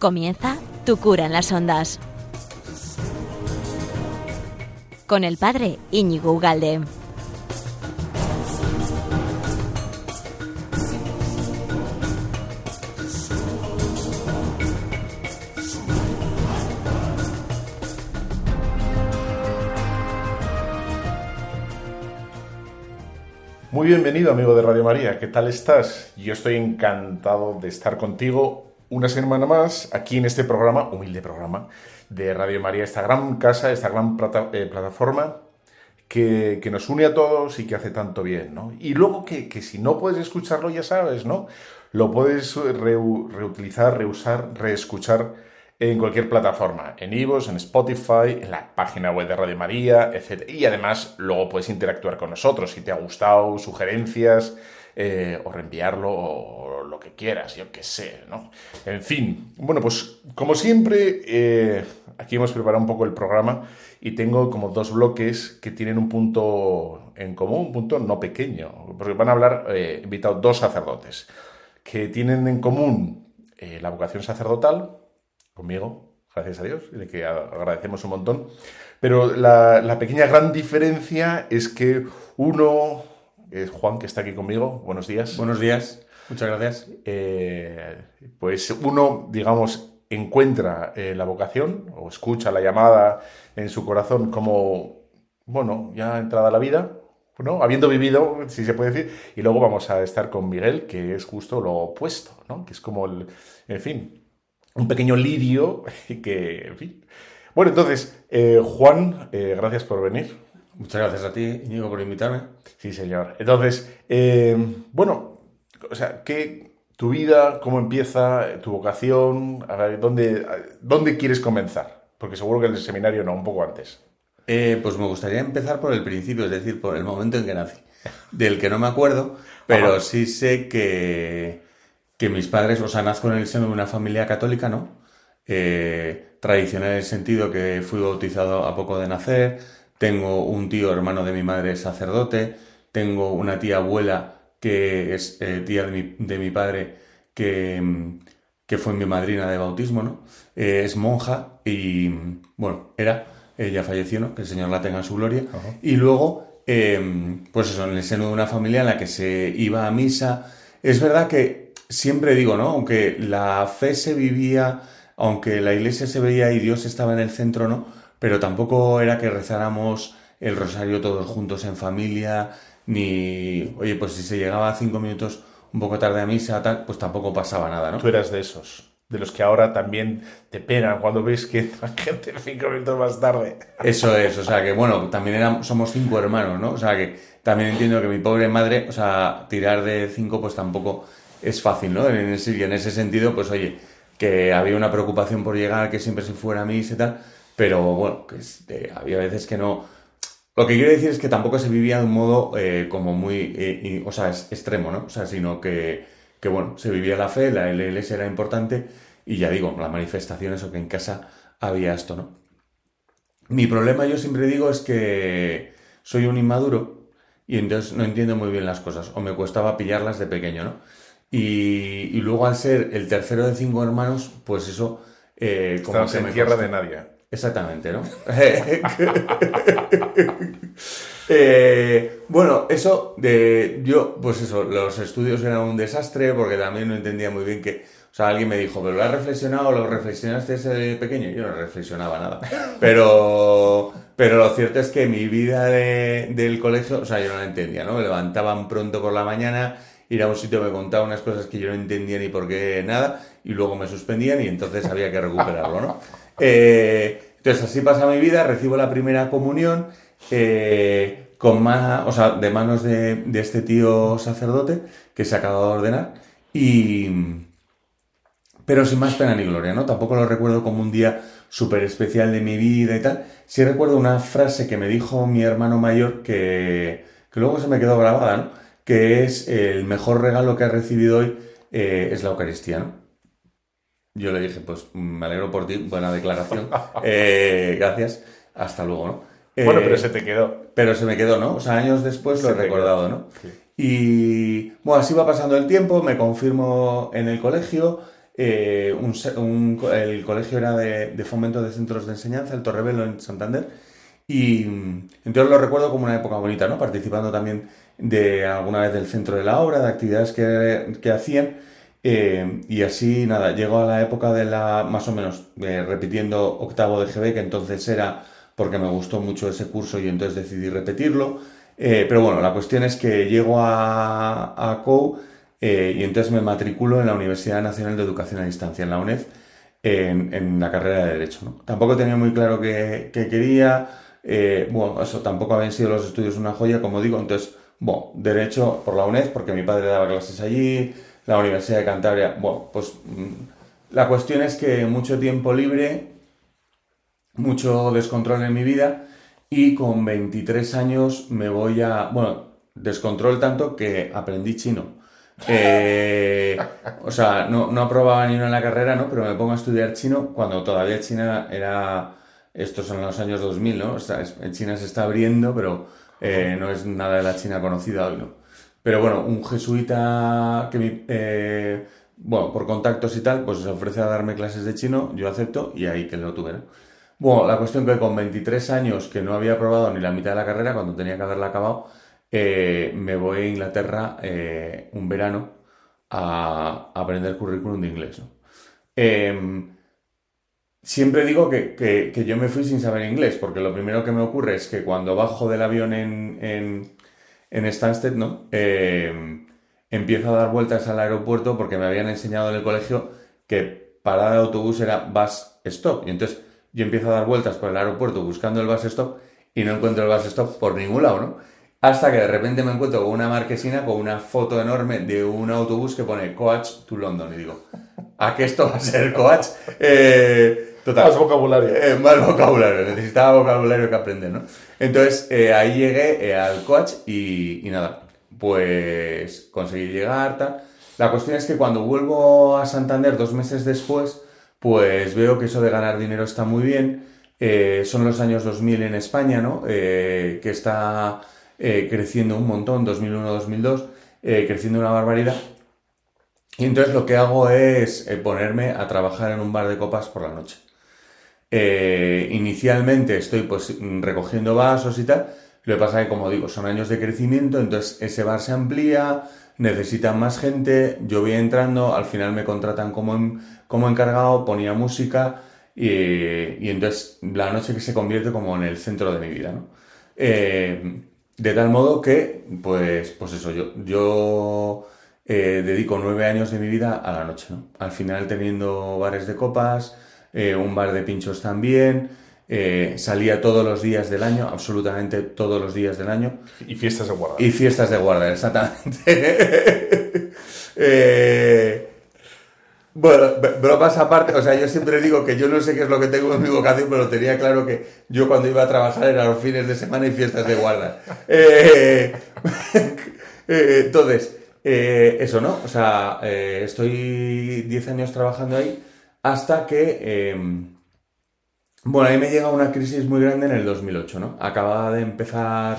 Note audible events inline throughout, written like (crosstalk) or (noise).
Comienza Tu cura en las ondas. Con el padre Íñigo Ugalde. Muy bienvenido, amigo de Radio María. ¿Qué tal estás? Yo estoy encantado de estar contigo una semana más aquí en este programa, humilde programa de Radio María, esta gran casa, esta gran plata- eh, plataforma que, que nos une a todos y que hace tanto bien, ¿no? Y luego que, que si no puedes escucharlo, ya sabes, ¿no? Lo puedes reu- reutilizar, reusar, reescuchar en cualquier plataforma, en Ivos, en Spotify, en la página web de Radio María, etc. Y además luego puedes interactuar con nosotros si te ha gustado, sugerencias, eh, o reenviarlo o lo que quieras, yo qué sé, ¿no? En fin, bueno, pues como siempre, eh, aquí hemos preparado un poco el programa y tengo como dos bloques que tienen un punto en común, un punto no pequeño, porque van a hablar, eh, invitados dos sacerdotes que tienen en común eh, la vocación sacerdotal, conmigo, gracias a Dios, y de que agradecemos un montón. Pero la, la pequeña gran diferencia es que uno, es Juan, que está aquí conmigo, buenos días. Buenos días, muchas gracias. Eh, pues uno, digamos, encuentra eh, la vocación o escucha la llamada en su corazón como, bueno, ya entrada la vida, ¿no? Habiendo vivido, si se puede decir, y luego vamos a estar con Miguel, que es justo lo opuesto, ¿no? Que es como el, en fin, un pequeño lirio (laughs) que, en fin. Bueno, entonces, eh, Juan, eh, gracias por venir. Muchas gracias a ti, Íñigo, por invitarme. Sí, señor. Entonces, eh, bueno, o sea, ¿qué, tu vida, cómo empieza, tu vocación, a ver, ¿dónde, ¿dónde quieres comenzar? Porque seguro que el seminario no, un poco antes. Eh, pues me gustaría empezar por el principio, es decir, por el momento en que nací, del que no me acuerdo, pero Ajá. sí sé que, que mis padres, o sea, nazco en el seno de una familia católica, ¿no? Eh, tradicional en el sentido que fui bautizado a poco de nacer, tengo un tío hermano de mi madre sacerdote, tengo una tía abuela que es eh, tía de mi, de mi padre que, mm, que fue mi madrina de bautismo, ¿no? Eh, es monja y, mm, bueno, era, ella falleció, ¿no? Que el Señor la tenga en su gloria. Ajá. Y luego, eh, pues eso, en el seno de una familia en la que se iba a misa. Es verdad que siempre digo, ¿no? Aunque la fe se vivía, aunque la iglesia se veía y Dios estaba en el centro, ¿no? Pero tampoco era que rezáramos el rosario todos juntos en familia, ni, oye, pues si se llegaba cinco minutos un poco tarde a misa, tal, pues tampoco pasaba nada, ¿no? Tú eras de esos, de los que ahora también te penan cuando ves que entra gente (laughs) cinco minutos más tarde. Eso es, o sea que bueno, también éramos, somos cinco hermanos, ¿no? O sea que también entiendo que mi pobre madre, o sea, tirar de cinco pues tampoco es fácil, ¿no? En ese, y en ese sentido, pues oye, que había una preocupación por llegar, que siempre se fuera a misa y tal, pero bueno, que este, había veces que no... Lo que quiero decir es que tampoco se vivía de un modo eh, como muy, eh, y- o sea, es- extremo, ¿no? O sea, sino que, que bueno, se vivía la fe, la iglesia era importante y ya digo, las manifestaciones o que en casa había esto, ¿no? Mi problema, yo siempre digo, es que soy un inmaduro y entonces no entiendo muy bien las cosas, o me costaba pillarlas de pequeño, ¿no? Y, y luego al ser el tercero de cinco hermanos, pues eso... Eh, como Estabas que en me tierra costó. de nadie. Exactamente, ¿no? (laughs) Eh, bueno, eso de yo, pues eso, los estudios eran un desastre porque también no entendía muy bien que, o sea, alguien me dijo, pero lo has reflexionado, lo reflexionaste desde pequeño, yo no reflexionaba nada, pero, pero lo cierto es que mi vida de- del colegio, o sea, yo no la entendía, ¿no? Me levantaban pronto por la mañana, ir a un sitio me contaba unas cosas que yo no entendía ni por qué nada, y luego me suspendían y entonces había que recuperarlo, ¿no? Eh, entonces así pasa mi vida, recibo la primera comunión eh, con más, o sea, de manos de, este tío sacerdote que se acaba de ordenar y pero sin más pena ni gloria, ¿no? Tampoco lo recuerdo como un día súper especial de mi vida y tal. Sí recuerdo una frase que me dijo mi hermano mayor que, que luego se me quedó grabada, ¿no? Que es el mejor regalo que he recibido hoy eh, es la Eucaristía, ¿no? Yo le dije, pues me alegro por ti, buena declaración. (laughs) Eh, gracias, hasta luego, ¿no? Bueno, Eh, pero se te quedó. pero se me quedó, ¿no? O sea, años después lo he recordado, quedó. ¿no? Sí. Y bueno, así va pasando el tiempo, me confirmo en el colegio, eh, un un el colegio era de, de fomento de centros de enseñanza, el Torrevelo en Santander, y entonces lo recuerdo como una época bonita, ¿no? Participando también de alguna vez del centro de la obra, de actividades que, que hacían, eh, y así, nada, llego a la época de la, más o menos, eh, repitiendo octavo de GB, que entonces era porque me gustó mucho ese curso y entonces decidí repetirlo. Eh, pero bueno, la cuestión es que llego a, a y entonces me matriculo en la Universidad Nacional de Educación a Distancia, en la UNED, en, la carrera de Derecho. Tampoco tenía muy claro qué, qué quería, bueno, eso tampoco habían sido los estudios una joya, como digo, entonces, bueno, Derecho por la UNED, porque mi padre daba clases allí, la Universidad de Cantabria, bueno, pues mm, la cuestión es que mucho tiempo libre, mucho descontrol en mi vida y con 23 años me voy a, bueno, descontrol tanto que aprendí chino. (laughs) Eh, o sea, no, no aprobaba ni una en la carrera, ¿no? Pero me pongo a estudiar chino cuando todavía China era, estos son los años 2000, ¿no? O sea, China se está abriendo, pero eh, no es nada de la China conocida hoy, ¿no? Pero bueno, un jesuita que mi- eh, bueno, por contactos y tal, pues se ofrece a darme clases de chino, yo acepto y ahí que lo tuve, ¿no? Bueno, la cuestión que con 23 años, que no había aprobado ni la mitad de la carrera, cuando tenía que haberla acabado, eh, me voy a Inglaterra eh, un verano a, aprender currículum de inglés, ¿no? Em, Siempre digo que, que- yo me fui sin saber inglés, porque lo primero que me ocurre es que cuando bajo del avión en, en Stansted, ¿no? Eh, empiezo a dar vueltas al aeropuerto porque me habían enseñado en el colegio que parada de autobús era bus stop. Y entonces yo empiezo a dar vueltas por el aeropuerto buscando el bus stop y no encuentro el bus stop por ningún lado, ¿no? Hasta que de repente me encuentro con una marquesina con una foto enorme de un autobús que pone Coach to London. Y digo, ¿a qué esto va a ser Coach? Eh, total. Más vocabulario. Eh, más vocabulario, necesitaba vocabulario que aprender, ¿no? Entonces, eh, ahí llegué eh, al coach y, y nada, pues conseguí llegar, tal. La cuestión es que cuando vuelvo a Santander dos meses después, pues veo que eso de ganar dinero está muy bien. Eh, son los años 2000 en España, ¿no? Que está creciendo un montón, 2001-2002, eh, creciendo una barbaridad. Y entonces lo que hago es ponerme a trabajar en un bar de copas por la noche. Eh, inicialmente estoy pues recogiendo vasos y tal. Lo que pasa es que, como digo, son años de crecimiento, entonces ese bar se amplía, necesitan más gente, yo voy entrando, al final me contratan como, como encargado, ponía música y, y entonces la noche que se convierte como en el centro de mi vida, ¿no? Eh, de tal modo que, pues, pues eso, yo, yo eh, dedico nueve años de mi vida a la noche, ¿no? Al final teniendo bares de copas, eh, un bar de pinchos también, eh, salía todos los días del año, absolutamente todos los días del año, Y fiestas de guarda. y fiestas de guarda, exactamente. (laughs) Eh, bueno, bromas aparte, o sea, yo siempre digo que yo no sé qué es lo que tengo en mi vocación, pero tenía claro que yo cuando iba a trabajar era los fines de semana y fiestas de guarda. (laughs) (laughs) Eh, entonces, eso, ¿no? O sea, estoy 10 años trabajando ahí hasta que... eh, bueno, ahí me llega una crisis muy grande en el 2008, ¿no? Acababa de empezar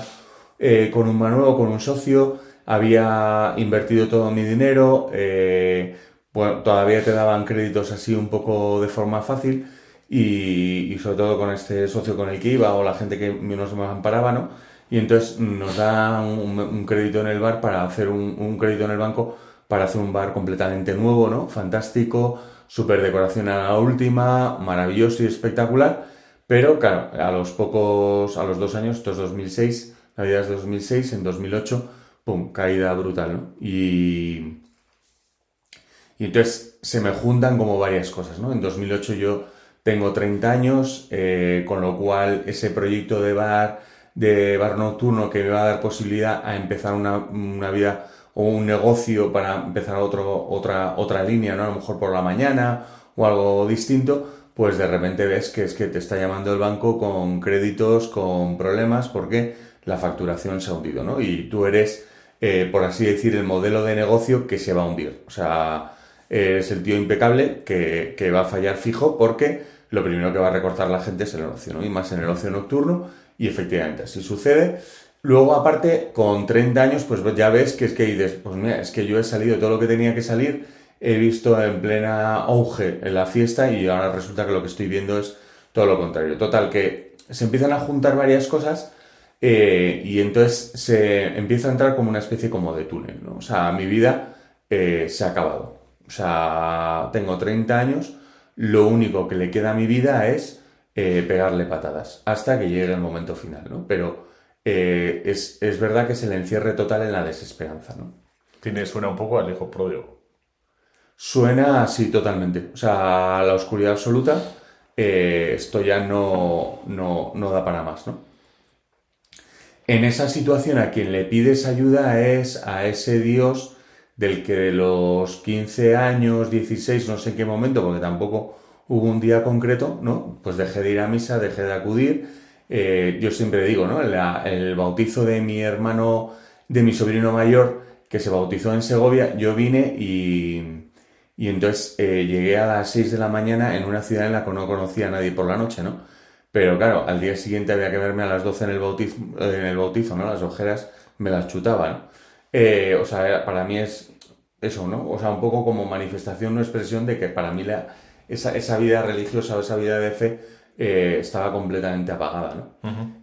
eh, con un bar nuevo, con un socio, había invertido todo mi dinero, eh, bueno, todavía te daban créditos así un poco de forma fácil y, sobre todo con este socio con el que iba o la gente que nos me amparaba, ¿no? Y entonces nos dan un, un crédito en el bar para hacer un crédito en el banco para hacer un bar completamente nuevo, ¿no? Fantástico, super decoración a la última, maravilloso y espectacular. Pero claro, a los pocos, a los dos años, esto es 2006, Navidad es 2006, en 2008, pum, caída brutal, ¿no? Y, y entonces se me juntan como varias cosas, ¿no? En 2008 yo tengo 30 años, eh, con lo cual ese proyecto de bar, de bar nocturno que me va a dar posibilidad a empezar una, una vida o un negocio para empezar otro, otra, otra línea, ¿no? A lo mejor por la mañana o algo distinto, pues de repente ves que es que te está llamando el banco con créditos, con problemas, porque la facturación se ha hundido, ¿no? Y tú eres, eh, por así decir, el modelo de negocio que se va a hundir. O sea, eres el tío impecable que, que va a fallar fijo porque lo primero que va a recortar la gente es el ocio, ¿no? Y más en el ocio nocturno, y efectivamente así sucede. Luego, aparte, con 30 años, pues ya ves que es que dices, pues mira, es que yo he salido todo lo que tenía que salir, he visto en plena auge en la fiesta y ahora resulta que lo que estoy viendo es todo lo contrario. Total, que se empiezan a juntar varias cosas eh, y entonces se empieza a entrar como una especie como de túnel, ¿no? O sea, mi vida eh, se ha acabado. O sea, tengo 30 años, lo único que le queda a mi vida es eh, pegarle patadas hasta que llegue el momento final, ¿no? Pero es, es verdad que es el encierre total en la desesperanza, ¿no? Tiene, suena un poco al hijo pródigo. Suena así totalmente. O sea, la oscuridad absoluta, eh, esto ya no, no, no, da para más, ¿no? En esa situación a quien le pides ayuda es a ese Dios del que de los 15 años, 16, no sé en qué momento, porque tampoco hubo un día concreto, ¿no? Pues dejé de ir a misa, dejé de acudir. Eh, yo siempre digo, ¿no? el bautizo de mi hermano, de mi sobrino mayor, que se bautizó en Segovia, yo vine y, y entonces eh, llegué a las 6 de la mañana en una ciudad en la que no conocía a nadie por la noche, ¿no? Pero claro, al día siguiente había que verme a las 12 en el bautizo, en el bautizo ¿no? Las ojeras me las chutaban. Eh, o sea, para mí es eso, ¿no? O sea, un poco como manifestación o expresión de que para mí la, esa, esa vida religiosa o esa vida de fe eh, estaba completamente apagada, ¿no?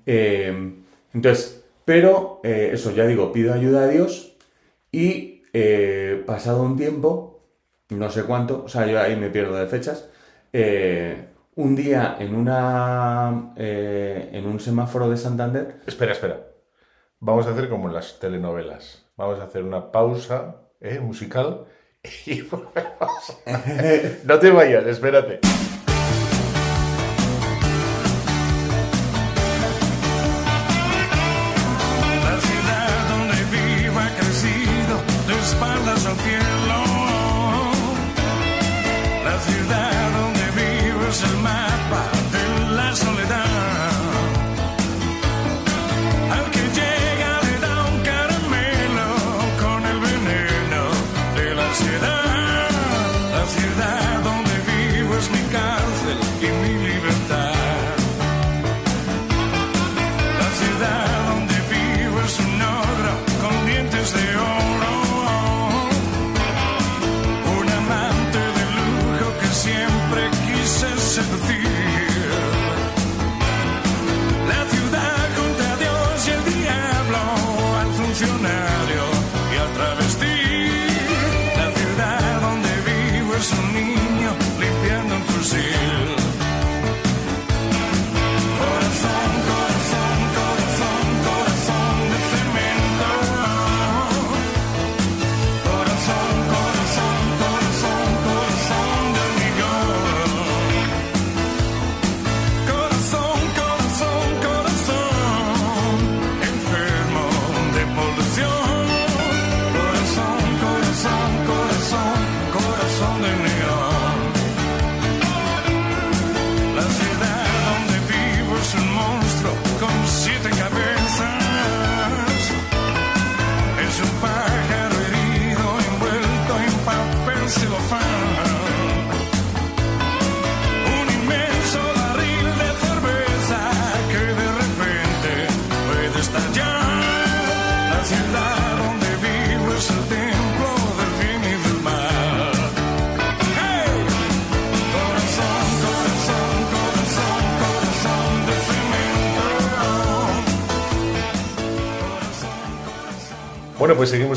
entonces, pero eso, ya digo, pido ayuda a Dios y eh, pasado un tiempo, no sé cuánto, o sea, yo ahí me pierdo de fechas, eh, un día en una eh, en un semáforo de Santander. Espera, espera. Vamos a hacer como en las telenovelas. Vamos a hacer una pausa musical (laughs) y volvemos. (laughs) no te vayas, espérate.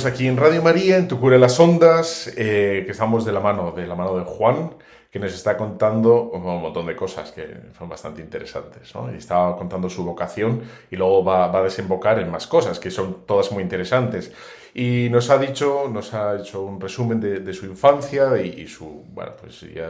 Aquí en Radio María, en Tu Cura las Ondas, eh, que estamos de la mano, de la mano de Juan, que nos está contando un montón de cosas que son bastante interesantes, ¿no? Y estaba contando su vocación y luego va, a desembocar en más cosas, que son todas muy interesantes. Y nos ha dicho, nos ha hecho un resumen de, su infancia y, su, bueno, pues ya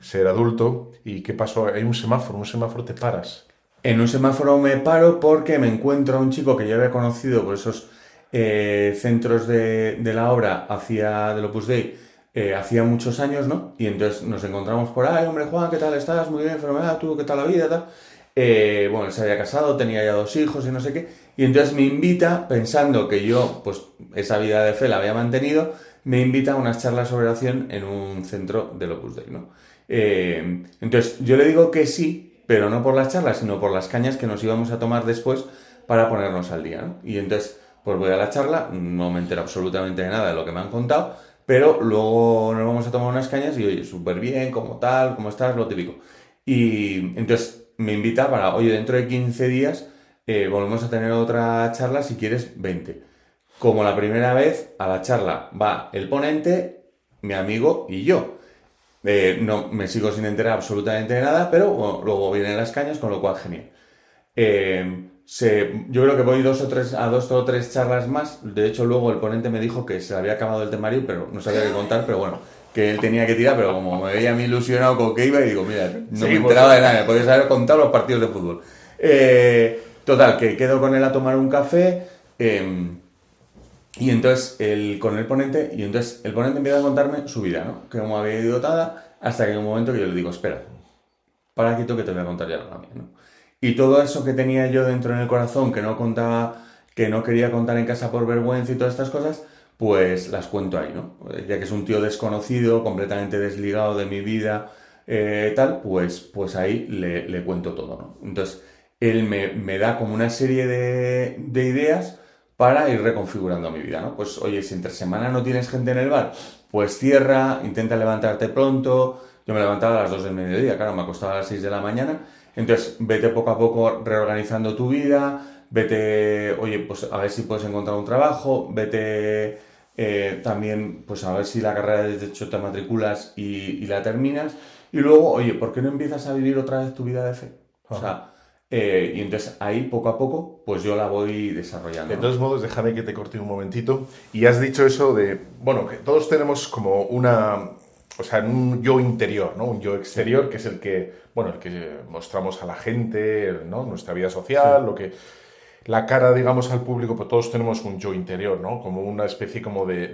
ser adulto. ¿Y qué pasó? Hay un semáforo, un semáforo te paras. En un semáforo me paro porque me encuentro a un chico que yo había conocido por esos eh, centros de, la obra hacia del Opus Dei eh, hacía muchos años, ¿no? Y entonces nos encontramos por ahí, hombre Juan, ¿qué tal estás? Muy bien, enfermedad, ¿tú qué tal la vida? Tal? Eh, bueno, se había casado, tenía ya dos hijos y no sé qué. Y entonces me invita, pensando que yo, pues, esa vida de fe la había mantenido, me invita a unas charlas sobre oración en un centro del Opus Dei, ¿no? entonces, yo le digo que sí, pero no por las charlas, sino por las cañas que nos íbamos a tomar después para ponernos al día, ¿no? Y entonces pues voy a la charla, no me entero absolutamente de nada de lo que me han contado, pero luego nos vamos a tomar unas cañas y oye, súper bien, como tal, cómo estás, lo típico. Y entonces me invita para, oye, dentro de 15 días eh, volvemos a tener otra charla, si quieres, 20. Como la primera vez, a la charla va el ponente, mi amigo y yo. Eh, no me sigo sin enterar absolutamente de nada, pero luego vienen las cañas, con lo cual genial. Eh, yo creo que voy dos o tres, a dos o tres charlas más. De hecho, luego el ponente me dijo que se había acabado el temario, pero no sabía qué contar, pero bueno, que él tenía que tirar, pero como me veía a mí ilusionado con que iba, y digo, mira, no me enteraba de nada, me podías haber contado los partidos de fútbol. Eh, total, que quedo con él a tomar un café. Em, y entonces, el, con el ponente, y entonces el ponente empieza a contarme su vida, ¿no? Que como había ido dotada, hasta que en un momento que yo le digo, espera, para quito que te voy a contar ya la mía, ¿no? Y todo eso que tenía yo dentro en el corazón, que no contaba, que no quería contar en casa por vergüenza y todas estas cosas, pues las cuento ahí, ¿no? Ya que es un tío desconocido, completamente desligado de mi vida, eh, tal, pues, pues ahí le, cuento todo, ¿no? Entonces, él me, da como una serie de, de, ideas para ir reconfigurando mi vida, ¿no? Pues, oye, si entre semana no tienes gente en el bar, pues cierra, intenta levantarte pronto. Yo me levantaba a las 2 del mediodía, claro, me acostaba a las 6 de la mañana entonces, vete poco a poco reorganizando tu vida, vete, oye, pues a ver si puedes encontrar un trabajo, vete eh, también, pues a ver si la carrera de derecho te matriculas y, la terminas. Y luego, oye, ¿por qué no empiezas a vivir otra vez tu vida de fe? O sea, eh, y entonces ahí poco a poco, pues yo la voy desarrollando. De todos modos, déjame que te corte un momentito. Y has dicho eso de, bueno, que todos tenemos como una, o sea, un yo interior, ¿no? Un yo exterior, que es el que, bueno, el que mostramos a la gente, ¿no? Nuestra vida social, lo que... La cara, digamos, al público, pues todos tenemos un yo interior, ¿no? Como una especie como de,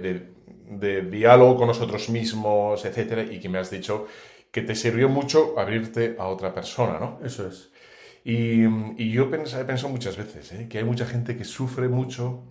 de, diálogo con nosotros mismos, etcétera, y que me has dicho que te sirvió mucho abrirte a otra persona, ¿no? Eso es. Y, y yo he pensado muchas veces ¿eh? que hay mucha gente que sufre mucho,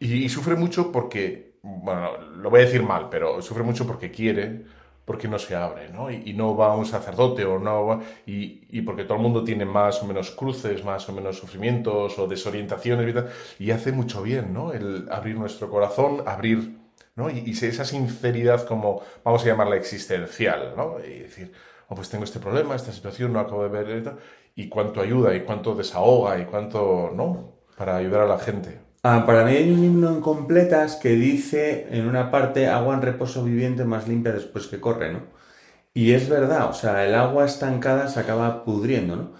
y sufre mucho porque bueno, lo voy a decir mal, pero sufre mucho porque quiere, porque no se abre, ¿no? Y, no va a un sacerdote o no va, y, y, porque todo el mundo tiene más o menos cruces, más o menos sufrimientos o desorientaciones y, y hace mucho bien, ¿no? El abrir nuestro corazón, abrir, ¿no? Y, esa sinceridad como, vamos a llamarla existencial, ¿no? Y decir, oh, pues tengo este problema, esta situación, no acabo de ver, y cuánto ayuda, y cuánto desahoga, y cuánto, ¿no? Para ayudar a la gente. Ah, para mí hay un himno en completas que dice en una parte agua en reposo viviente más limpia después que corre, ¿no? Y es verdad, o sea, el agua estancada se acaba pudriendo, ¿no?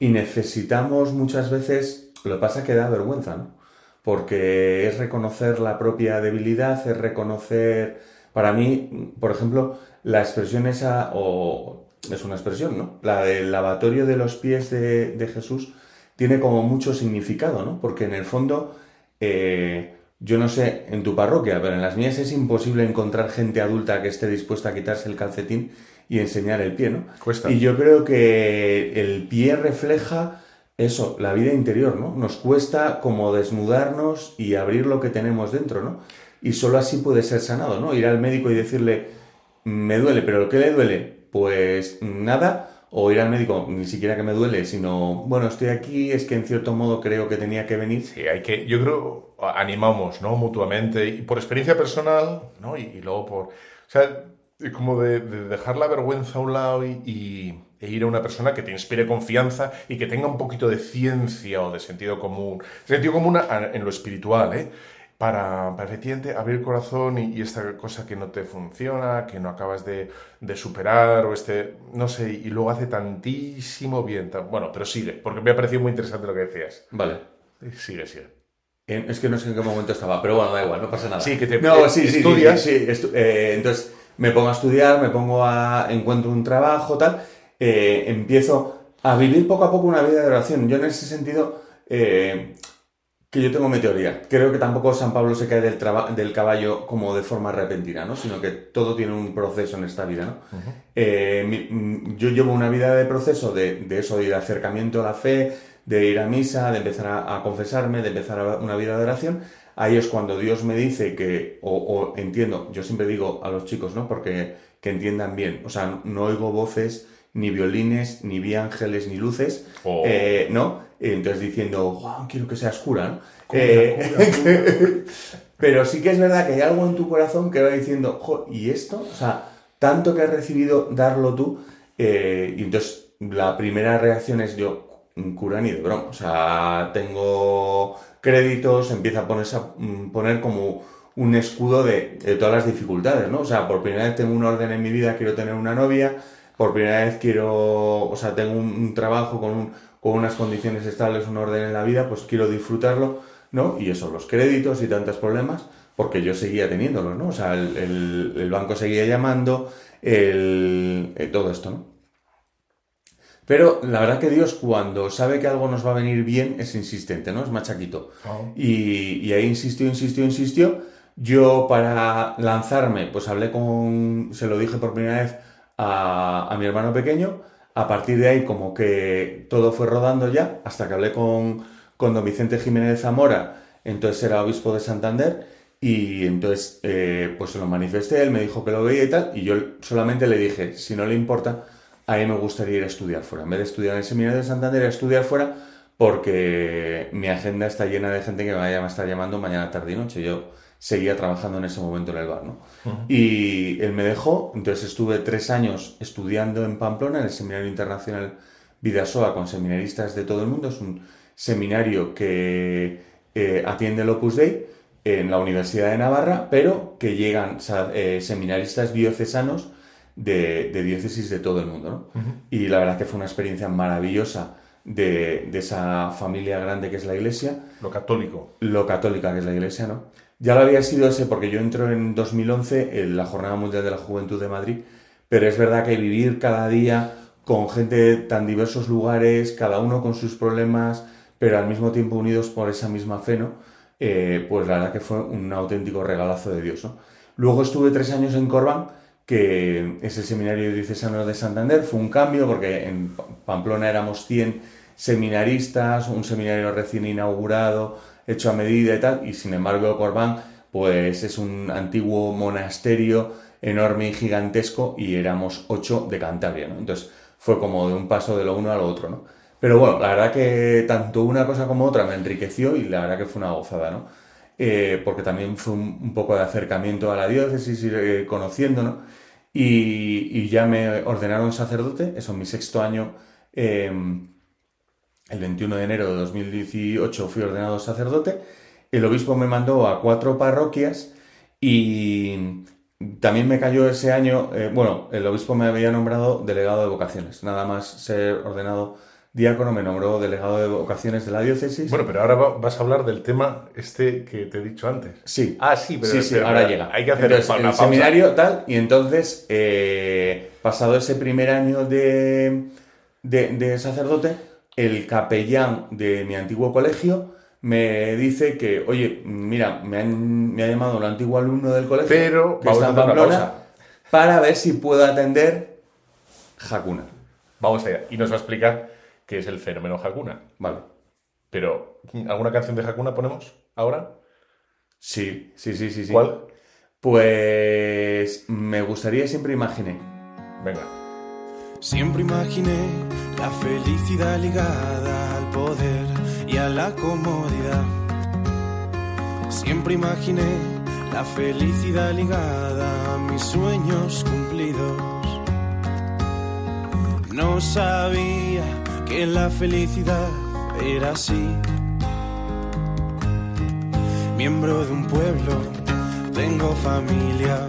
Y necesitamos muchas veces, lo que pasa es que da vergüenza, ¿no? Porque es reconocer la propia debilidad, es reconocer, para mí, por ejemplo, la expresión esa, o es una expresión, ¿no? La del lavatorio de los pies de, de Jesús tiene como mucho significado, ¿no? Porque en el fondo eh, yo no sé en tu parroquia, pero en las mías es imposible encontrar gente adulta que esté dispuesta a quitarse el calcetín y enseñar el pie, ¿no? Cuesta. Y yo creo que el pie refleja eso, la vida interior, ¿no? Nos cuesta como desnudarnos y abrir lo que tenemos dentro, ¿no? Y solo así puede ser sanado, ¿no? Ir al médico y decirle, me duele, pero ¿lo que le duele? Pues nada, o ir al médico, ni siquiera que me duele, sino, bueno, estoy aquí, es que en cierto modo creo que tenía que venir. Sí, hay que, yo creo, animamos, ¿no? Mutuamente, y por experiencia personal, ¿no? Y, luego por, o sea, como de, dejar la vergüenza a un lado y, e ir a una persona que te inspire confianza y que tenga un poquito de ciencia o de sentido común. Sentido común en lo espiritual, ¿eh? Para, para efectivamente abrir el corazón y, esta cosa que no te funciona, que no acabas de, de, superar o este, no sé, y luego hace tantísimo bien. bueno, pero sigue, porque me ha parecido muy interesante lo que decías. Vale. Sigue, sigue. Es que no sé en qué momento estaba, pero bueno, da igual, no pasa nada. Sí, que te no, sí, estudias. Sí, eh, entonces me pongo a estudiar, me pongo a. encuentro un trabajo, tal. Eh, empiezo a vivir poco a poco una vida de oración. Yo en ese sentido. Eh, que yo tengo mi teoría. Creo que tampoco San Pablo se cae del, del caballo como de forma repentina, ¿no? Sino que todo tiene un proceso en esta vida, ¿no? Eh, mm, yo llevo una vida de proceso de, de, eso, de acercamiento a la fe, de ir a misa, de empezar a, confesarme, de empezar una vida de oración. Ahí es cuando Dios me dice que, o, entiendo, yo siempre digo a los chicos, ¿no? Porque que entiendan bien. O sea, no oigo voces, ni violines, ni vi ángeles, ni luces, oh. eh, ¿no? entonces diciendo, Juan, quiero que seas cura, ¿no? Eh, (laughs) Pero sí que es verdad que hay algo en tu corazón que va diciendo, jo, ¿y esto? O sea, tanto que has recibido, darlo tú. eh, y entonces la primera reacción es yo, cura ni de broma. O sea, tengo créditos, empieza a ponerse a mm, poner como un escudo de, de todas las dificultades, ¿no? O sea, por primera vez tengo un orden en mi vida, quiero tener una novia, por primera vez quiero, o sea, tengo un, un trabajo con, un- con unas condiciones estables, un orden en la vida, pues quiero disfrutarlo, ¿no? Y eso, los créditos y tantos problemas, porque yo seguía teniéndolos, ¿no? O sea, el, el- el banco seguía llamando, el, eh, todo esto, ¿no? Pero la verdad que Dios, cuando sabe que algo nos va a venir bien, es insistente, ¿no? Es machaquito. Y, y ahí insistió, insistió, insistió. Yo para lanzarme, pues hablé con, se lo dije por primera vez a, a mi hermano pequeño. A partir de ahí como que todo fue rodando ya, hasta que hablé con, con don Vicente Jiménez Zamora, entonces era obispo de Santander, y entonces eh, pues se lo manifesté, él me dijo que lo veía y tal, y yo solamente le dije, si no le importa, a mí me gustaría ir a estudiar fuera. En vez de estudiar en el seminario de Santander, a estudiar fuera, porque mi agenda está llena de gente que me vaya a estar llamando mañana, tarde y noche. Yo seguía trabajando en ese momento en el bar, ¿no? Y él me dejó, entonces estuve tres años estudiando en Pamplona, en el Seminario Internacional Vidasoa, con seminaristas de todo el mundo. Es un seminario que eh, atiende el Opus Dei en la Universidad de Navarra, pero que llegan eh, seminaristas diocesanos de, de diócesis de todo el mundo, ¿no? Y la verdad que fue una experiencia maravillosa de, de esa familia grande que es la Iglesia Lo católico. lo católica que es la iglesia, ¿no? Ya lo había sido ese porque yo entro en 2011 en la Jornada Mundial de la Juventud de Madrid, pero es verdad que vivir cada día con gente de tan diversos lugares, cada uno con sus problemas, pero al mismo tiempo unidos por esa misma fe, ¿no? Eh, pues la verdad que fue un auténtico regalazo de Dios. Luego estuve tres años en Corbán, que es el seminario diocesano de Santander, fue un cambio porque en Pamplona éramos 100 seminaristas, un seminario recién inaugurado, hecho a medida y tal, y sin embargo Corbán pues es un antiguo monasterio enorme y gigantesco y éramos ocho de Cantabria, ¿no? Entonces fue como de un paso de lo uno a lo otro, ¿no? Pero bueno, la verdad que tanto una cosa como otra me enriqueció y la verdad que fue una gozada, ¿no? Eh, porque también fue un, poco de acercamiento a la diócesis, ir eh, conociendo, ¿no? Y, ya me ordenaron sacerdote, eso en mi sexto año, eh, el 21 de enero de 2018 fui ordenado sacerdote. El obispo me mandó a cuatro parroquias y también me cayó ese año, eh, bueno, el obispo me había nombrado delegado de vocaciones. Nada más ser ordenado diácono me nombró delegado de vocaciones de la diócesis. Bueno, pero ahora va- vas a hablar del tema este que te he dicho antes. Sí. Ah, sí, pero, sí, sí, pero- ahora pero llega. Hay que hacer Entonces, una el pausa. seminario tal, y entonces, eh, pasado ese primer año de, de, de sacerdote, el capellán de mi antiguo colegio me dice que, oye, mira, me, han- me ha llamado un antiguo alumno del colegio Pero que está en Pamplona para ver si puedo atender Hakuna. Vamos allá. Y nos va a explicar qué es el fenómeno Hakuna. Vale. Pero, ¿alguna canción de Hakuna ponemos ahora? Sí, sí, sí, sí. sí. ¿Cuál? Pues me gustaría, siempre imaginé. Venga. Siempre imaginé la felicidad ligada al poder y a la comodidad. Siempre imaginé la felicidad ligada a mis sueños cumplidos. No sabía que la felicidad era así. Miembro de un pueblo, tengo familia,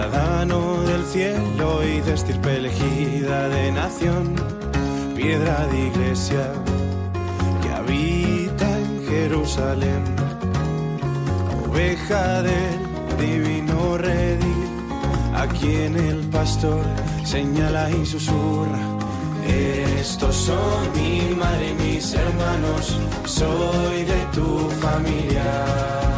ciudadano del cielo y de estirpe elegida de nación, piedra de iglesia que habita en Jerusalén, oveja del divino redil, a quien el pastor señala y susurra. Estos son mi madre y mis hermanos, soy de tu familia.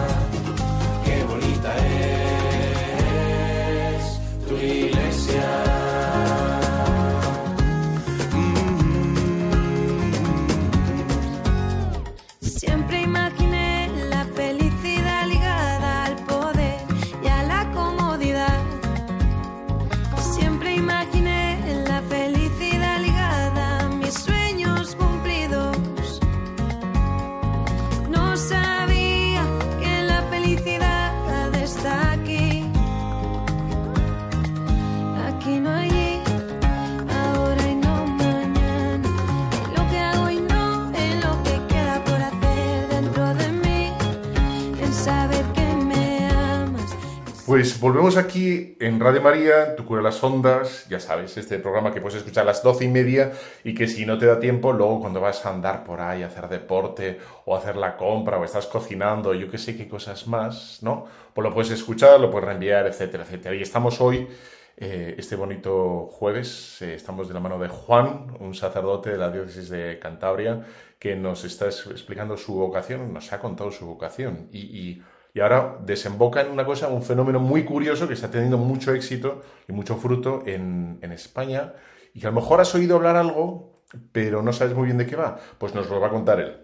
Pues volvemos aquí en Radio María, Tu Cura las Ondas, ya sabes, este programa que puedes escuchar a las doce y media y que si no te da tiempo, luego cuando vas a andar por ahí, a hacer deporte o a hacer la compra o estás cocinando, yo qué sé qué cosas más, ¿no? Pues lo puedes escuchar, lo puedes reenviar, etcétera, etcétera. Y estamos hoy, eh, este bonito jueves, eh, estamos de la mano de Juan, un sacerdote de la diócesis de Cantabria, que nos está es- explicando su vocación, nos ha contado su vocación y... y y ahora desemboca en una cosa, un fenómeno muy curioso que está teniendo mucho éxito y mucho fruto en, en España y que a lo mejor has oído hablar algo, pero no sabes muy bien de qué va. Pues nos lo va a contar él.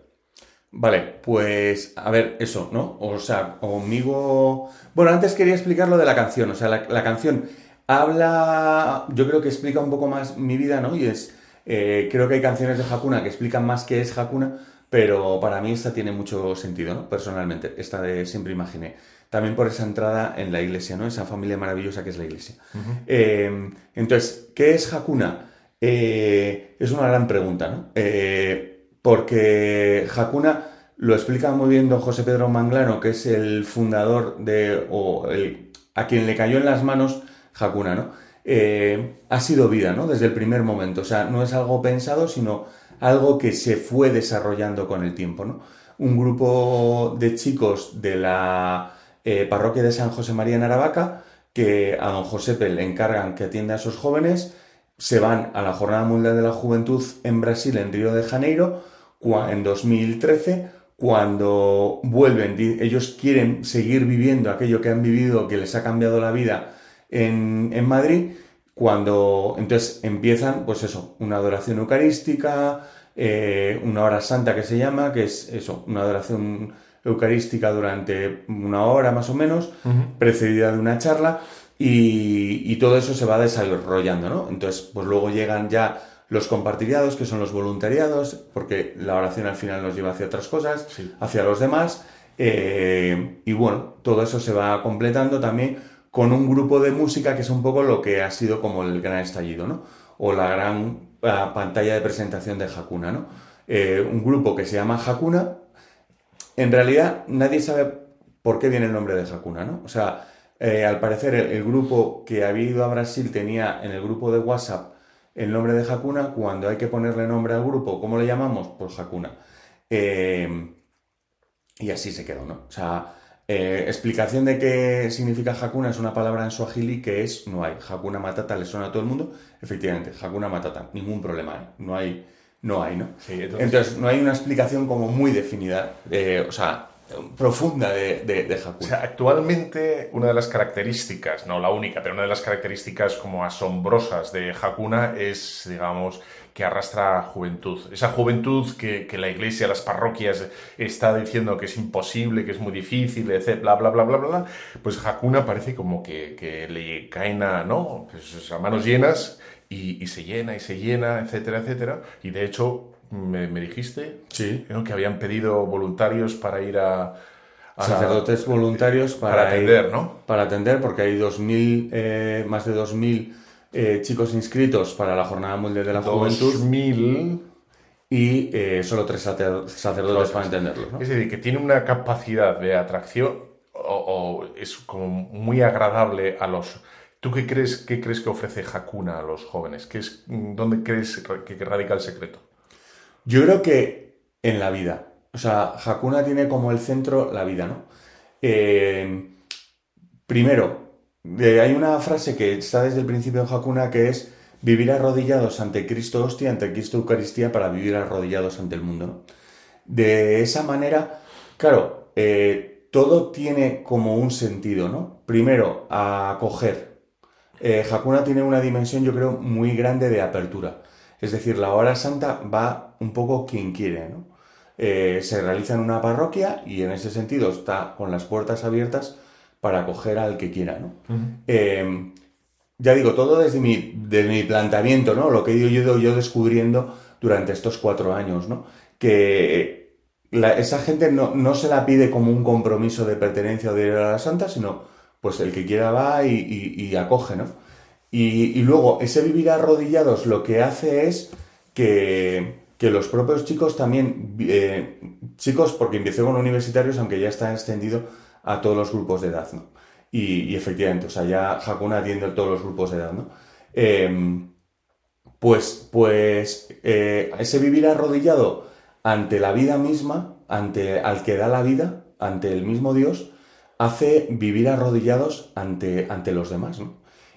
Vale, pues a ver, eso, ¿no? O sea, conmigo... Bueno, antes quería explicar lo de la canción. O sea, la, canción habla, yo creo que explica un poco más mi vida, ¿no? Y es, eh, creo que hay canciones de Hakuna que explican más qué es Hakuna, pero para mí esta tiene mucho sentido, ¿no? Personalmente, esta de Siempre Imaginé. También por esa entrada en la iglesia, ¿no? Esa familia maravillosa que es la iglesia. Eh, entonces, ¿qué es Hakuna? Eh, es una gran pregunta, ¿no? Eh, porque Hakuna lo explica muy bien don José Pedro Manglano, que es el fundador de, o el, a quien le cayó en las manos Hakuna, ¿no? Ha sido vida, ¿no? Desde el primer momento. O sea, no es algo pensado, sino algo que se fue desarrollando con el tiempo, ¿no? Un grupo de chicos de la eh, parroquia de San José María en Aravaca, que a don Josepe le encargan que atienda a esos jóvenes, se van a la Jornada Mundial de la Juventud en Brasil, en Río de Janeiro, en 2013, cuando vuelven, ellos quieren seguir viviendo aquello que han vivido, que les ha cambiado la vida en, en Madrid, cuando entonces empiezan, pues eso, una adoración eucarística, eh, una hora santa que se llama, que es eso, una adoración eucarística durante una hora más o menos, precedida de una charla, y, y todo eso se va desarrollando, ¿no? Entonces, pues luego llegan ya los compartiriados, que son los voluntariados, porque la oración al final nos lleva hacia otras cosas, Sí. hacia los demás, eh, y bueno, todo eso se va completando también con un grupo de música que es un poco lo que ha sido como el gran estallido, ¿no? O la gran ah, pantalla de presentación de Hakuna, ¿no? Eh, un grupo que se llama Hakuna, en realidad nadie sabe por qué viene el nombre de Hakuna, ¿no? O sea, eh, al parecer el, grupo que había ido a Brasil tenía en el grupo de WhatsApp el nombre de Hakuna, cuando hay que ponerle nombre al grupo, ¿cómo le llamamos? Pues Hakuna. Eh, y así se quedó, ¿no? O sea, eh, explicación de qué significa Hakuna es una palabra en suajili que es no hay. Hakuna Matata le suena a todo el mundo. Efectivamente, Hakuna Matata, ningún problema, ¿eh? No hay, no hay, ¿no? Sí, entonces- entonces, no hay una explicación como muy definida, eh, o sea, profunda de, de, de Hakuna. O sea, actualmente una de las características, no la única, pero una de las características como asombrosas de Hakuna es, digamos, que arrastra juventud. Esa juventud que, que la iglesia, las parroquias está diciendo que es imposible, que es muy difícil, etc., bla, bla, bla, bla, bla, pues Hakuna parece como que, que le caen a, ¿no? Pues a manos llenas y, y se llena y se llena, etcétera, etcétera. Y de hecho, me, me dijiste Sí. ¿no? que habían pedido voluntarios para ir a... Sacerdotes voluntarios para, para atender, ir- ¿no? Para atender, porque hay 2.000, eh, más de 2.000 eh, chicos inscritos para la Jornada Mundial de la Juventud 2000. y eh, solo tres sacer- sacerdotes para entenderlos. ¿no? Es decir, que tiene una capacidad de atracción o, o es como muy agradable a los... ¿Tú qué crees, qué crees que ofrece Hakuna a los jóvenes? ¿Qué es, ¿Dónde crees que que radica el secreto? Yo creo que en la vida. O sea, Hakuna tiene como el centro la vida, ¿no? Eh, primero, hay una frase que está desde el principio en Hakuna que es vivir arrodillados ante Cristo hostia, ante Cristo Eucaristía para vivir arrodillados ante el mundo. De esa manera, claro, eh, todo tiene como un sentido, ¿no? Primero, acoger. Eh, Hakuna tiene una dimensión, yo creo, muy grande de apertura. Es decir, la hora santa va un poco quien quiere, ¿no? Eh, se realiza en una parroquia y en ese sentido está con las puertas abiertas para acoger al que quiera, ¿no? Eh, ya digo, todo desde mi, desde mi planteamiento, ¿no? Lo que he ido yo descubriendo durante estos cuatro años, ¿no? Que la- esa gente no, no se la pide como un compromiso de pertenencia o de ir a la santa, sino pues el que quiera va y, y- y acoge, ¿no? Y, y luego ese vivir arrodillados lo que hace es que que los propios chicos también, eh, chicos porque empecé con universitarios, aunque ya está extendido a todos los grupos de edad, ¿no? Y, efectivamente, o sea, ya Hakuna atiende a todos los grupos de edad, ¿no? Em, pues, pues eh, ese vivir arrodillado ante la vida misma, ante al que da la vida, ante el mismo Dios, hace vivir arrodillados ante, ante los demás, ¿no?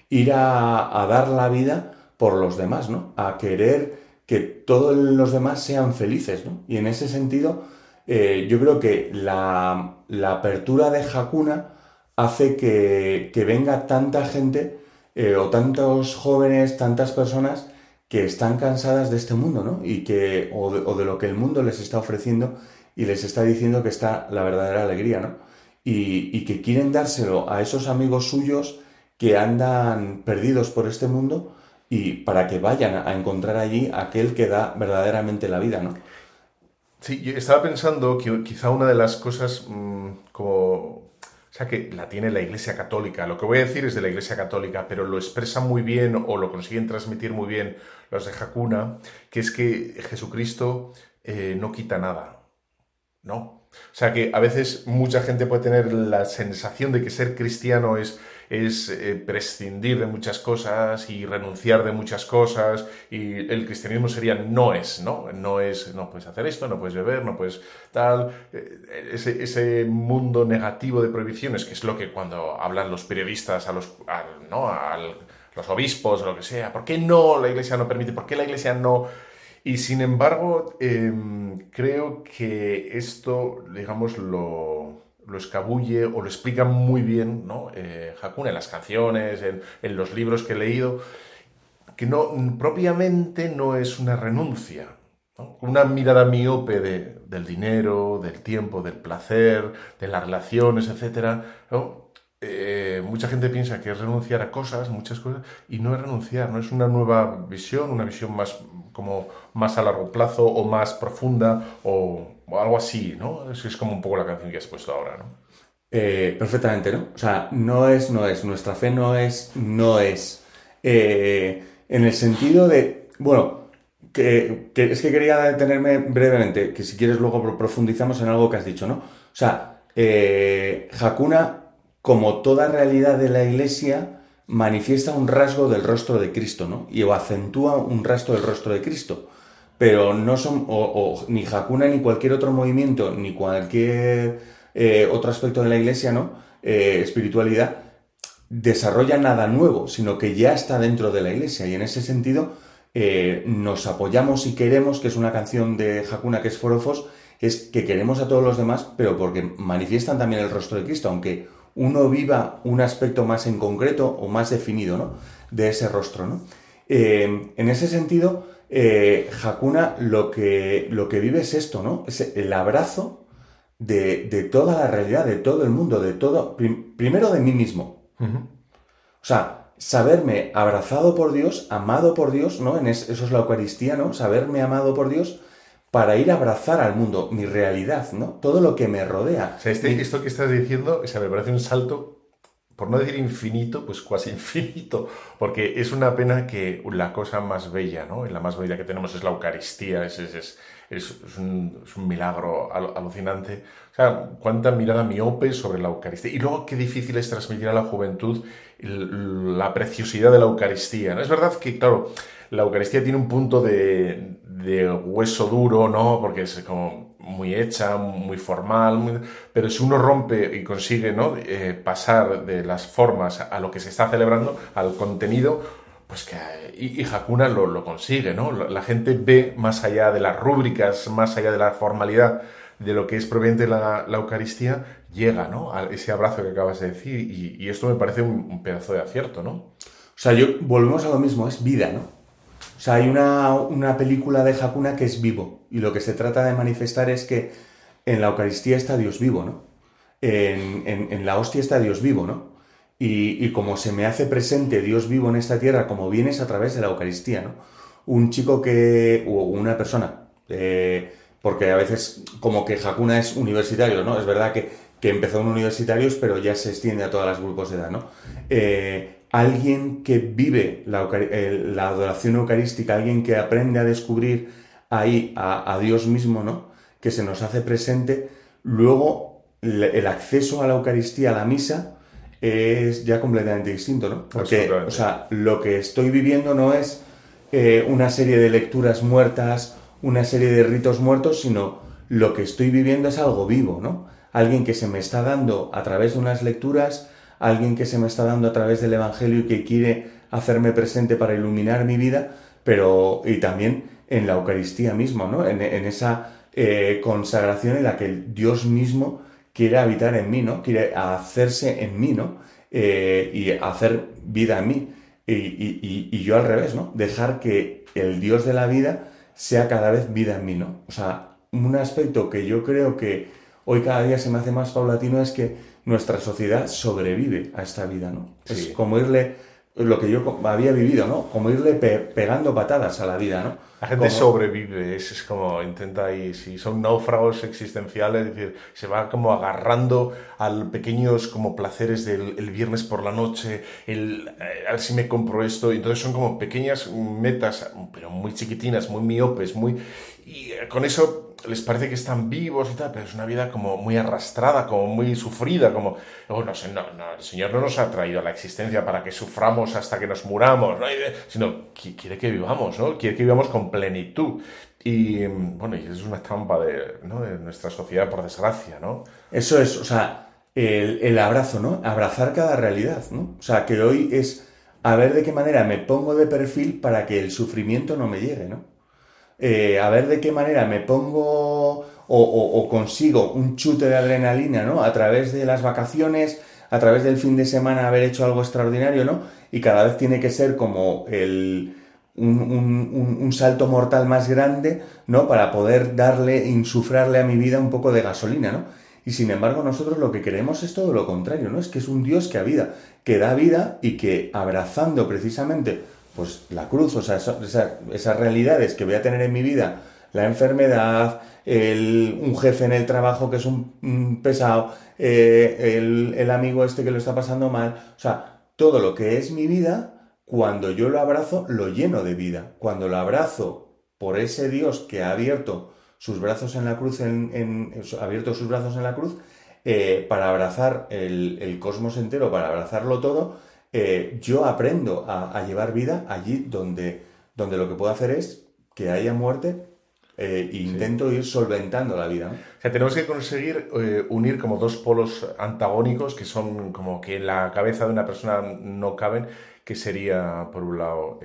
Ir a, a dar la vida por los demás, ¿no? A querer que todos los demás sean felices, ¿no? Y en ese sentido, eh, yo creo que la, la, apertura de Hakuna hace que, que venga tanta gente eh, o tantos jóvenes, tantas personas que están cansadas de este mundo, ¿no? Y que, o de, lo que el mundo les está ofreciendo y les está diciendo que está la verdadera alegría, ¿no? Y, y que quieren dárselo a esos amigos suyos que andan perdidos por este mundo y para que vayan a encontrar allí aquel que da verdaderamente la vida, ¿no? Sí, yo estaba pensando que quizá una de las cosas mmm, como o sea, que la tiene la Iglesia Católica. Lo que voy a decir es de la Iglesia Católica, pero lo expresa muy bien o lo consiguen transmitir muy bien los de Hakuna, que es que Jesucristo eh, no quita nada. No. O sea que a veces mucha gente puede tener la sensación de que ser cristiano es es eh, prescindir de muchas cosas y renunciar de muchas cosas y el cristianismo sería no es, ¿no? No es, no puedes hacer esto, no puedes beber, no puedes tal, eh, ese, ese mundo negativo de prohibiciones que es lo que cuando hablan los periodistas a los, ¿no? los obispos lo que sea, ¿por qué no la iglesia no permite? ¿Por qué la iglesia no...? Y sin embargo, eh, creo que esto, digamos, lo, lo escabulle o lo explica muy bien, ¿no? Eh, Hakuna en las canciones, en, en, los libros que he leído, que no, propiamente no es una renuncia, ¿no? una mirada miope de, del dinero, del tiempo, del placer, de las relaciones, etc. Eh, mucha gente piensa que es renunciar a cosas, muchas cosas, y no es renunciar, no es una nueva visión, una visión más como más a largo plazo o más profunda o, algo así, ¿no? Es como un poco la canción que has puesto ahora, ¿no? Eh, perfectamente, ¿no? O sea, no es, no es, nuestra fe no es, no es. Eh, en el sentido de, bueno, que, es que quería detenerme brevemente, que si quieres luego profundizamos en algo que has dicho, ¿no? O sea, Hakuna, como toda realidad de la iglesia, manifiesta un rasgo del rostro de Cristo, ¿no? Y o acentúa un rastro del rostro de Cristo. Pero no son, o, o ni Hakuna ni cualquier otro movimiento, ni cualquier eh, otro aspecto de la iglesia, ¿no? Eh, espiritualidad, desarrolla nada nuevo, sino que ya está dentro de la iglesia. Y en ese sentido, eh, nos apoyamos y queremos, que es una canción de Hakuna que es Forofos, es que queremos a todos los demás, pero porque manifiestan también el rostro de Cristo, aunque uno viva un aspecto más en concreto o más definido, ¿no? De ese rostro, ¿no? Eh, en ese sentido, eh, Hakuna lo que, lo que vive es esto, ¿no? Es el abrazo de, de, toda la realidad, de todo el mundo, de todo, prim, primero de mí mismo. Uh -huh. O sea, saberme abrazado por Dios, amado por Dios, ¿no? En es, eso es la Eucaristía, ¿no? Saberme amado por Dios para ir a abrazar al mundo, mi realidad, ¿no? Todo lo que me rodea. O sea, este, esto que estás diciendo, o sea, me parece un salto, por no decir infinito, pues cuasi (laughs) infinito, porque es una pena que la cosa más bella, ¿no? La más bella que tenemos es la Eucaristía, es, es, es, es un, un, milagro al, alucinante. O sea, cuánta mirada miope sobre la Eucaristía. Y luego qué difícil es transmitir a la juventud la preciosidad de la Eucaristía. ¿no? Es verdad que, claro, la Eucaristía tiene un punto de, de hueso duro, ¿no? Porque es como muy hecha, muy formal, pero si uno rompe y consigue ¿no? Eh, pasar de las formas a lo que se está celebrando, al contenido, pues que y, y Hakuna lo, lo, consigue, ¿no? La gente ve más allá de las rúbricas, más allá de la formalidad de lo que es proveniente la, la Eucaristía, llega, ¿no? A ese abrazo que acabas de decir y, y esto me parece un, un, pedazo de acierto, ¿no? O sea, yo volvemos a lo mismo, es vida, ¿no? O sea, hay una, una película de Hakuna que es vivo y lo que se trata de manifestar es que en la Eucaristía está Dios vivo, ¿no? En, en, la hostia está Dios vivo, ¿no? Y, y, como se me hace presente Dios vivo en esta tierra, como vienes a través de la Eucaristía, ¿no? Un chico que, o una persona, eh, porque a veces como que Hakuna es universitario, ¿no? Es verdad que, que empezó en universitarios, pero ya se extiende a todos los grupos de edad, ¿no? Eh, alguien que vive la, la, adoración eucarística, alguien que aprende a descubrir ahí a, a Dios mismo, ¿no? Que se nos hace presente, luego el acceso a la Eucaristía, a la misa, es ya completamente distinto, ¿no? Porque, o sea, lo que estoy viviendo no es eh, una serie de lecturas muertas, una serie de ritos muertos, sino lo que estoy viviendo es algo vivo, ¿no? Alguien que se me está dando a través de unas lecturas, alguien que se me está dando a través del Evangelio y que quiere hacerme presente para iluminar mi vida, pero y también en la Eucaristía mismo, ¿no? En, esa eh, consagración en la que Dios mismo quiere habitar en mí, ¿no? Quiere hacerse en mí, ¿no? Eh, y hacer vida en mí. Y- y- y yo al revés, ¿no? Dejar que el Dios de la vida sea cada vez vida en mí, ¿no? O sea, un aspecto que yo creo que hoy cada día se me hace más paulatino es que nuestra sociedad sobrevive a esta vida, ¿no? Sí. Es como irle, lo que yo había vivido, ¿no? Como irle pe- pegando patadas a la vida, ¿no? La gente Como- sobrevive, es, es como intenta y si son náufragos existenciales, es decir, se va como agarrando a pequeños como placeres del el viernes por la noche, el eh, a ver si me compro esto, y entonces son como pequeñas metas, pero muy chiquitinas, muy miopes, muy y eh, con eso les parece que están vivos y tal, pero es una vida como muy arrastrada, como muy sufrida, como, oh, no no, el Señor no nos ha traído a la existencia para que suframos hasta que nos muramos, ¿no? Sino qui- quiere que vivamos, ¿no? Quiere que vivamos con plenitud. Y bueno, y es una trampa de, de nuestra sociedad, por desgracia, ¿no? Eso es, o sea, el, el abrazo, ¿no? Abrazar cada realidad, ¿no? O sea, que hoy es a ver de qué manera me pongo de perfil para que el sufrimiento no me llegue, ¿no? Eh, a ver de qué manera me pongo o, consigo un chute de adrenalina, ¿no? A través de las vacaciones, a través del fin de semana haber hecho algo extraordinario, ¿no? Y cada vez tiene que ser como el, un, un- salto mortal más grande, ¿no? Para poder darle, insufrarle a mi vida un poco de gasolina, ¿no? Y sin embargo, nosotros lo que queremos es todo lo contrario, ¿no? Es que es un Dios que da vida, que da vida y que abrazando precisamente, pues la cruz, o sea, esas realidades que voy a tener en mi vida, la enfermedad, el- un jefe en el trabajo que es un, pesado, eh, el, el amigo este que lo está pasando mal, o sea, todo lo que es mi vida, cuando yo lo abrazo, lo lleno de vida. Cuando lo abrazo por ese Dios que ha abierto sus brazos en la cruz, en, abierto sus brazos en la cruz, eh, para abrazar el, el cosmos entero, para abrazarlo todo, eh, yo aprendo a, a llevar vida allí donde, donde lo que puedo hacer es que haya muerte eh, e intento ir solventando la vida. ¿no? O sea, tenemos que conseguir eh, unir como dos polos antagónicos que son como que en la cabeza de una persona no caben, que sería, por un lado,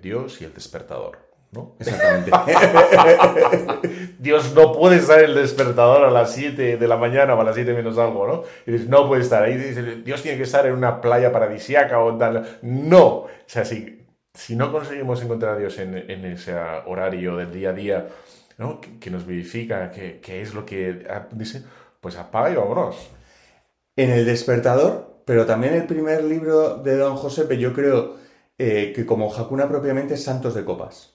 Dios y el despertador, ¿no? Exactamente. (laughs) Dios no puede estar el despertador a las 7 de la mañana o a las 7 menos algo, ¿no? No puede estar ahí. Dios tiene que estar en una playa paradisiaca o tal. No. O sea, si, si no conseguimos encontrar a Dios en, ese horario del día a día, ¿no? Que, nos vivifica, que, que es lo que ah, dice, pues apaga y vámonos. En el despertador, pero también el primer libro de Don Josepe, yo creo eh, que como Hakuna propiamente es Santos de Copas.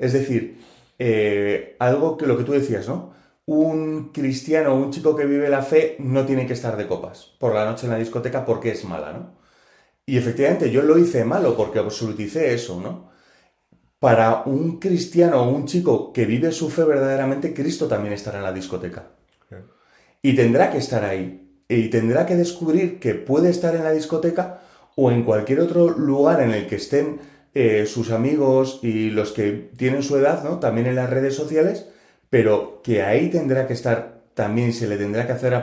Es decir, eh, algo que lo que tú decías, ¿no? Un cristiano, un chico que vive la fe, no tiene que estar de copas por la noche en la discoteca porque es mala, ¿no? Y efectivamente yo lo hice malo porque absoluticé eso, ¿no? Para un cristiano o un chico que vive su fe verdaderamente, Cristo también estará en la discoteca. Y tendrá que estar ahí. Y tendrá que descubrir que puede estar en la discoteca o en cualquier otro lugar en el que estén eh, sus amigos y los que tienen su edad, ¿no? También en las redes sociales, pero que ahí tendrá que estar también, se le tendrá que hacer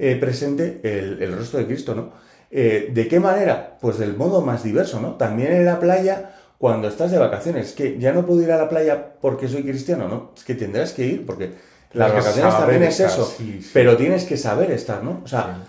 eh, presente el, el rostro de Cristo, ¿no? Eh, ¿De qué manera? Pues del modo más diverso, ¿no? También en la playa, cuando estás de vacaciones, que ya no puedo ir a la playa porque soy cristiano, ¿no? Es que tendrás que ir porque las vacaciones también es estar, eso, sí, sí. pero tienes que saber estar, ¿no? O sea,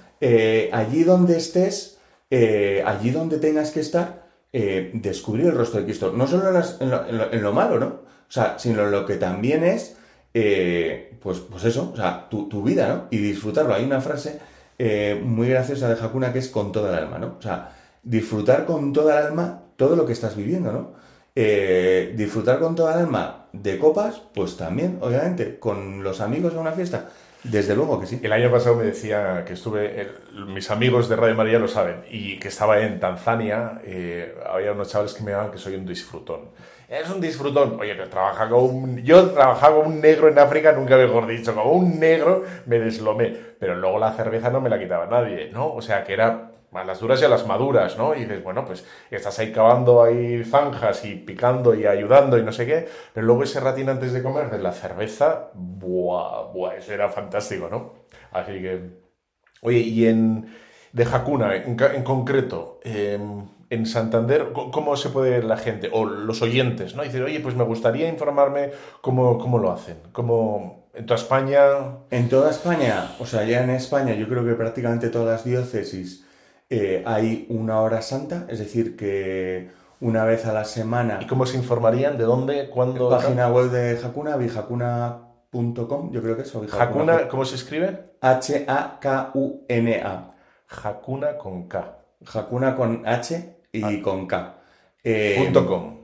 allí donde estés, allí donde tengas que estar, eh, descubrir el rostro de Cristo. No solo en, lo, malo, ¿no? O sea, sino en lo que también es, eh, pues, pues eso, o sea, tu, tu vida, ¿no? Y disfrutarlo. Hay una frase eh, muy graciosa de Hakuna que es con toda el alma, ¿no? O sea, disfrutar con toda el alma todo lo que estás viviendo, ¿no? Disfrutar con toda el alma de copas, pues también, obviamente, con los amigos en una fiesta, desde luego que sí. El año pasado me decía que estuve, mis amigos de Radio María lo saben, y que estaba en Tanzania, eh, había unos chavales que me llamaban que soy un disfrutón. es un disfrutón. Oye, que trabaja con un... Yo trabajaba con un negro en África, nunca mejor dicho, como un negro me deslomé. Pero luego la cerveza no me la quitaba nadie, ¿no? O sea, que era a las duras y a las maduras, ¿no? Y dices, bueno, pues estás ahí cavando ahí zanjas y picando y ayudando y no sé qué, pero luego ese ratín antes de comer de la cerveza, buah, buah, eso era fantástico, ¿no? Así que... Oye, y en... de Hakuna, en, en concreto, eh, en Santander, ¿cómo se puede la gente? O los oyentes, ¿no? Dicen, oye, pues me gustaría informarme cómo, cómo lo hacen. Cómo, en toda España... En toda España, o sea, ya en España, yo creo que prácticamente todas las diócesis eh, hay una hora santa, es decir, que una vez a la semana, ¿Y cómo se informarían? ¿De dónde? ¿Cuándo? página web de Hakuna, bijacuna.com, yo creo que es, o Hakuna, ¿cómo se escribe? H-A-K-U-N-A. Hakuna con K. Hakuna con H y con K. Eh, Ah. Punto com.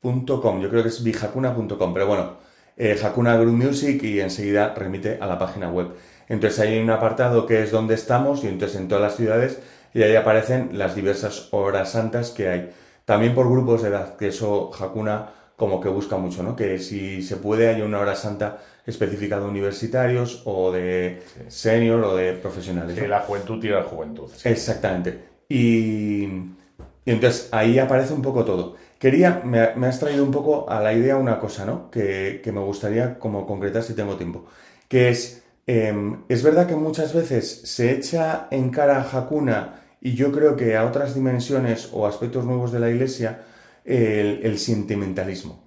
punto com, yo creo que es bijacuna.com, pero bueno, eh, Hakuna Group Music y enseguida remite a la página web. Entonces ahí hay un apartado que es donde estamos y entonces en todas las ciudades y ahí aparecen las diversas horas santas que hay. También por grupos de edad, que eso Hakuna como que busca mucho, ¿no? Que si se puede hay una hora santa específica de universitarios o de senior o de profesionales. Que ¿no? la juventud tira la juventud. sí. Exactamente. Y, y entonces ahí aparece un poco todo. Quería, me, me has traído un poco a la idea una cosa, ¿no? Que, que me gustaría como concretar si tengo tiempo. Que es, eh, es verdad que muchas veces se echa en cara a Hakuna y yo creo que a otras dimensiones o aspectos nuevos de la iglesia el, el sentimentalismo.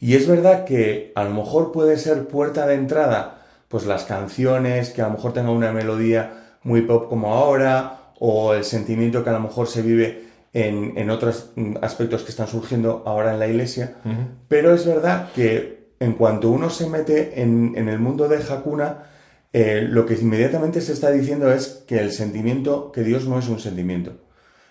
Y es verdad que a lo mejor puede ser puerta de entrada, pues las canciones que a lo mejor tengan una melodía muy pop como ahora, o el sentimiento que a lo mejor se vive en, en otros mm, aspectos que están surgiendo ahora en la iglesia. Pero es verdad que en cuanto uno se mete en, en el mundo de Hakuna, eh, lo que inmediatamente se está diciendo es que el sentimiento, que Dios no es un sentimiento.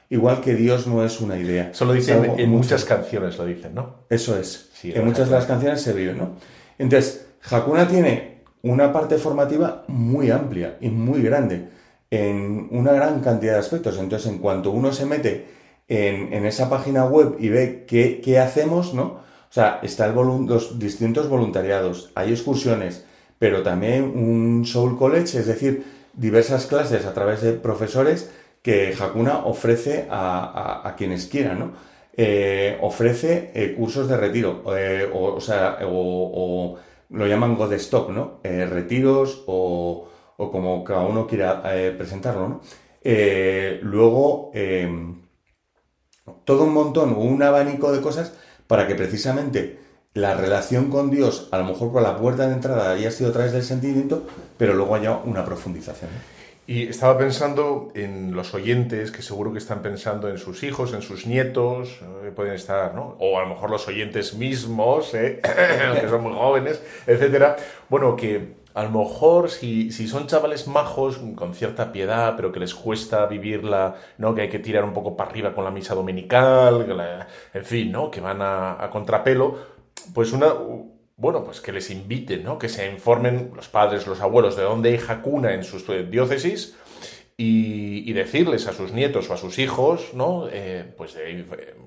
Igual que Dios no es una idea. Eso lo dicen en muchas canciones, lo dicen, ¿no? eso es. Sí, en muchas de las canciones se vive, ¿no? Entonces, Hakuna tiene una parte formativa muy amplia y muy grande en una gran cantidad de aspectos. Entonces, en cuanto uno se mete en, en esa página web y ve qué, qué hacemos, ¿no? O sea, está el volun- los distintos voluntariados, hay excursiones, pero también un Soul College, es decir, diversas clases a través de profesores que Hakuna ofrece a, a- quienes quieran, ¿no? Eh, ofrece eh, cursos de retiro, eh, o, o sea, o, lo llaman God Stop, ¿no? Retiros o, o como cada uno quiera presentarlo, ¿no? Luego, eh, todo un montón un abanico de cosas para que precisamente la relación con Dios, a lo mejor por la puerta de entrada haya sido a través del sentimiento, pero luego haya una profundización. Y estaba pensando en los oyentes que seguro que están pensando en sus hijos, en sus nietos, eh, pueden estar, ¿no? O a lo mejor los oyentes mismos, ¿eh? (coughs) que son muy jóvenes, etcétera. Bueno, que a lo mejor si, si son chavales majos, con cierta piedad, pero que les cuesta vivirla, ¿no? Que hay que tirar un poco para arriba con la misa dominical, en fin, ¿no? Que van a, a contrapelo, pues una, bueno, pues que les inviten, ¿no? Que se informen los padres, los abuelos de dónde hay jacuna en sus eh, diócesis y, decirles a sus nietos o a sus hijos, ¿no? Eh, pues,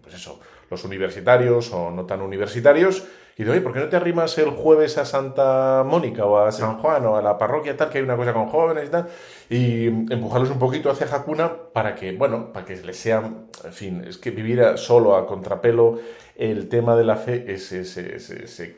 pues eso, los universitarios o no tan universitarios, y de, oye, ¿por qué no te arrimas el jueves a Santa Mónica o a San Juan o a la parroquia tal, que hay una cosa con jóvenes y tal? Y empujarlos un poquito hacia Jacuna para que, bueno, para que les sea, en fin, es que vivir a- solo a contrapelo el tema de la fe es, es- es- es- es-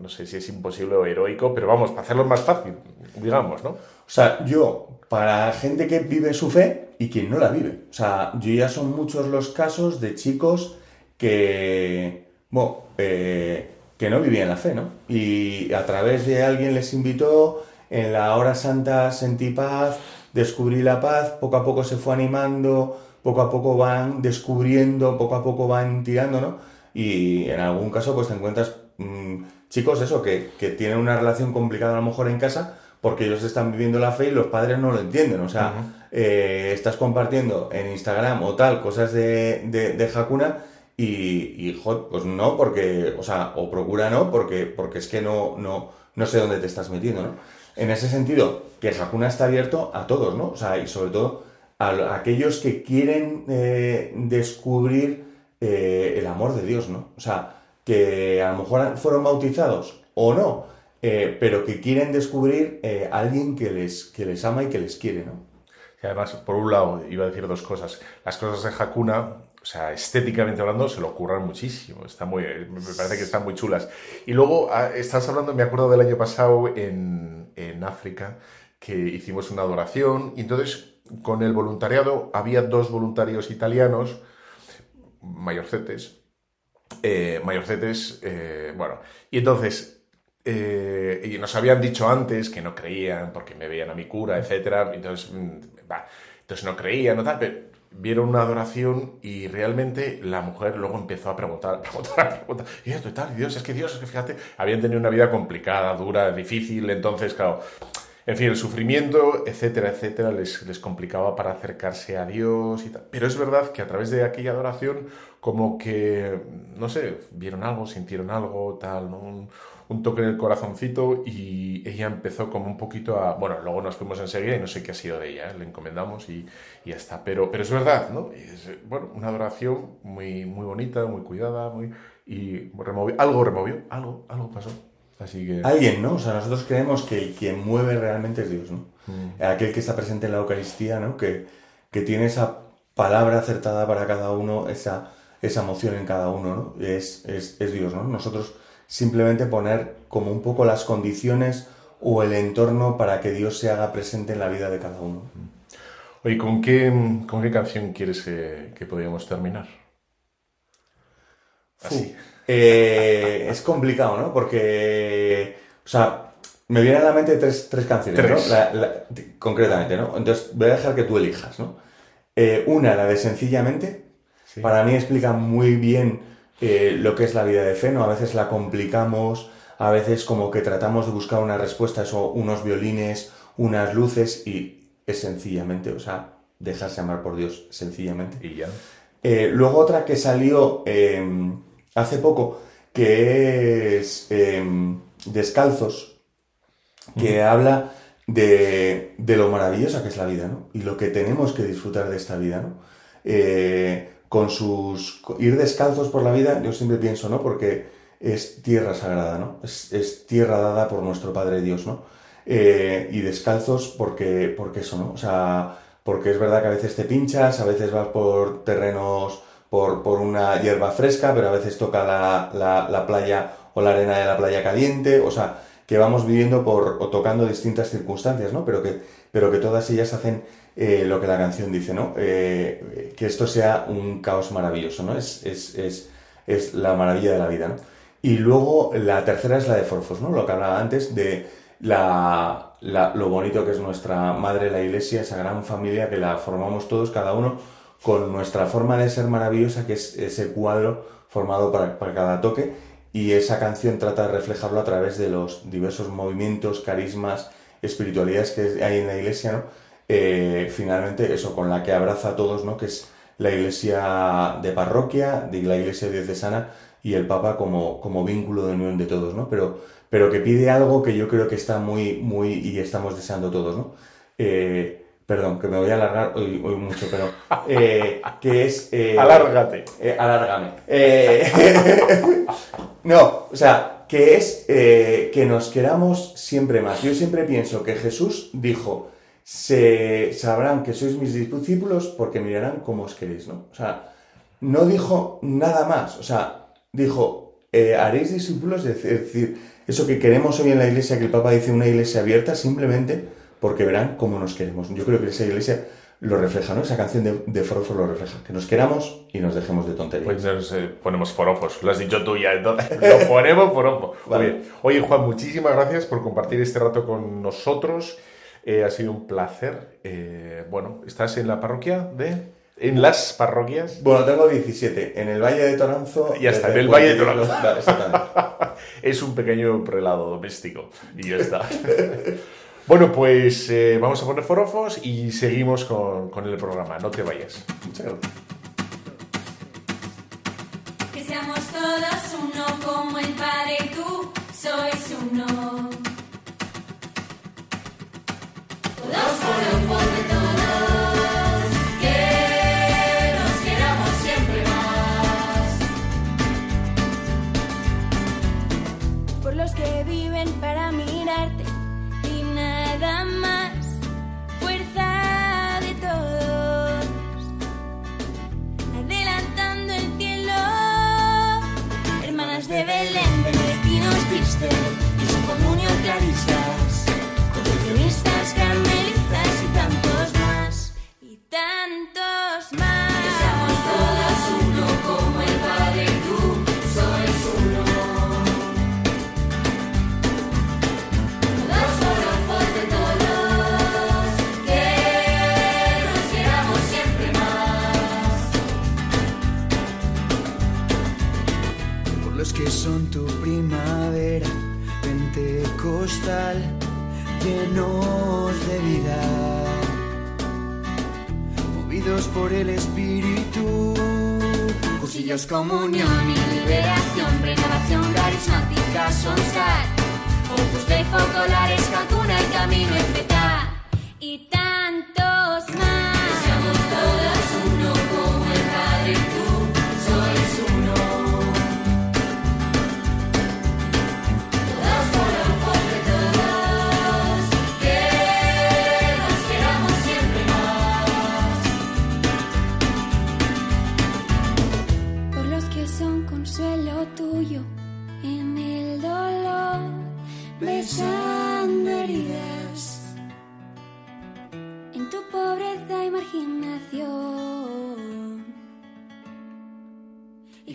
no sé si es imposible o heroico, pero vamos, para hacerlo más fácil, digamos, ¿no? O sea, yo, para gente que vive su fe y quien no la vive. O sea, yo ya son muchos los casos de chicos que, bueno, eh, que no vivían la fe, ¿no? Y a través de alguien les invitó, en la hora santa sentí paz, descubrí la paz, poco a poco se fue animando, poco a poco van descubriendo, poco a poco van tirando, ¿no? Y en algún caso pues te encuentras mm, chicos eso, que, que tienen una relación complicada a lo mejor en casa porque ellos están viviendo la fe y los padres no lo entienden. O sea, eh, estás compartiendo en Instagram o tal cosas de, de, de Hakuna y, y, jo, pues no, porque, o sea, o procura no, porque, porque es que no, no, no sé dónde te estás metiendo, ¿no? En ese sentido, que Hakuna está abierto a todos, ¿no? O sea, y sobre todo a, aquellos que quieren eh, descubrir eh, el amor de Dios, ¿no? O sea, que a lo mejor fueron bautizados o no, eh, pero que quieren descubrir alguien que les, que les ama y que les quiere, ¿no? Y además, por un lado, iba a decir dos cosas. Las cosas de Hakuna, o sea, estéticamente hablando, se lo ocurran muchísimo. Está muy, me parece que están muy chulas. Y luego, ah, estás hablando, me acuerdo del año pasado en, en África, que hicimos una adoración y entonces con el voluntariado había dos voluntarios italianos, mayorcetes, eh, mayorcetes, eh, bueno, y entonces eh, y nos habían dicho antes que no creían porque me veían a mi cura, etcétera, entonces, mm, entonces no creían, no tal, pero vieron una adoración y realmente la mujer luego empezó a preguntar, (laughs) preguntar, preguntar, y esto y tal, Dios, es que Dios, es que fíjate, habían tenido una vida complicada, dura, difícil, entonces, claro, en fin, el sufrimiento, etcétera, etcétera, les, les, complicaba para acercarse a Dios y tal. Pero es verdad que a través de aquella adoración, como que, no sé, vieron algo, sintieron algo, tal, ¿no? Un, toque en el corazoncito y ella empezó como un poquito a... Bueno, luego nos fuimos enseguida y no sé qué ha sido de ella, ¿eh? le encomendamos y, y, ya está. Pero, pero es verdad, ¿no? Es, bueno, una adoración muy, muy bonita, muy cuidada, muy... Y removió, algo removió, algo, algo pasó. Así que... Alguien, ¿no? O sea, nosotros creemos que quien mueve realmente es Dios, ¿no? Mm. Aquel que está presente en la Eucaristía, ¿no? Que, que tiene esa palabra acertada para cada uno, esa, esa emoción en cada uno, ¿no? Es, es, es, Dios, ¿no? Nosotros simplemente poner como un poco las condiciones o el entorno para que Dios se haga presente en la vida de cada uno. Oye, ¿con qué, con qué canción quieres que, que podríamos terminar? Así. Eh, es complicado, ¿no? Porque, o sea, me vienen a la mente tres, tres canciones, tres. ¿no? La, la, concretamente, ¿no? Entonces voy a dejar que tú elijas, ¿no? Eh, una, la de Sencillamente, sí. para mí explica muy bien eh, lo que es la vida de fe, ¿no? A veces la complicamos, a veces como que tratamos de buscar una respuesta, eso, unos violines, unas luces y es sencillamente, o sea, dejarse amar por Dios, sencillamente. Y ya. Eh, luego otra que salió eh, hace poco, que es eh, Descalzos, que habla de, de, lo maravillosa que es la vida, ¿no? Y lo que tenemos que disfrutar de esta vida, ¿no? Eh, con sus... Ir descalzos por la vida, yo siempre pienso, ¿no? Porque es tierra sagrada, ¿no? Es, tierra dada por nuestro Padre Dios, ¿no? Eh, y descalzos porque, porque eso, ¿no? O sea, porque es verdad que a veces te pinchas, a veces vas por terrenos por, por una hierba fresca, pero a veces toca la, la, la, playa o la arena de la playa caliente, o sea, que vamos viviendo por, o tocando distintas circunstancias, ¿no? Pero que, pero que todas ellas hacen eh, lo que la canción dice, ¿no? Eh, que esto sea un caos maravilloso, ¿no? Es, es, es, es, la maravilla de la vida, ¿no? Y luego la tercera es la de Forfos, ¿no? Lo que hablaba antes de la, lo bonito que es nuestra madre, la iglesia, esa gran familia que la formamos todos, cada uno con nuestra forma de ser maravillosa, que es ese cuadro formado para, para, cada toque, y esa canción trata de reflejarlo a través de los diversos movimientos, carismas, espiritualidades que hay en la iglesia, ¿no? Eh, finalmente eso, con la que abraza a todos, ¿no? Que es la iglesia de parroquia, de la iglesia diocesana y el Papa como, como vínculo de unión de todos, ¿no? Pero, pero que pide algo que yo creo que está muy, muy, y estamos deseando todos, ¿no? Eh, perdón, que me voy a alargar hoy, hoy mucho, pero eh, que es... Eh, Alárgate. Eh, alárgame. (laughs) No, o sea, que es que nos queramos siempre más. Yo siempre pienso que Jesús dijo, se sabrán que sois mis discípulos porque mirarán cómo os queréis, ¿no? O sea, no dijo nada más, o sea, dijo, haréis discípulos, es decir, eso que queremos hoy en la iglesia, que el Papa dice una iglesia abierta, simplemente porque verán cómo nos queremos. Yo creo que esa iglesia lo refleja, ¿no? Esa canción de, de Forofos lo refleja. Que nos queramos y nos dejemos de tonterías. Pues nos eh, ponemos forofos. Lo has dicho tú ya, entonces. (laughs) Lo ponemos forofos. Vale. Oye, Juan, muchísimas gracias por compartir este rato con nosotros. Eh, ha sido un placer. Eh, bueno, ¿estás en la parroquia de...? ¿En las parroquias? Bueno, tengo 17. En el Valle de Toranzo... Ya está, en el Valle de Toranzo. (laughs) Es un pequeño prelado doméstico. Y ya está. (laughs) Bueno, pues eh, vamos a poner forofos y seguimos con, con, el programa. No te vayas. Muchas gracias. Que seamos todos uno como el Padre y tú sois uno. Todos forofos de tantos más. Que seamos todas uno como el Padre y tú sois uno. Todos orofos de todos, que nos queramos siempre más. Por los que son tu primavera pentecostal, llenos de vida por el espíritu. Cursillos, comunión y liberación, renovación carismática, Sonstar, Opus Dei, focolares, calcuna y camino. Y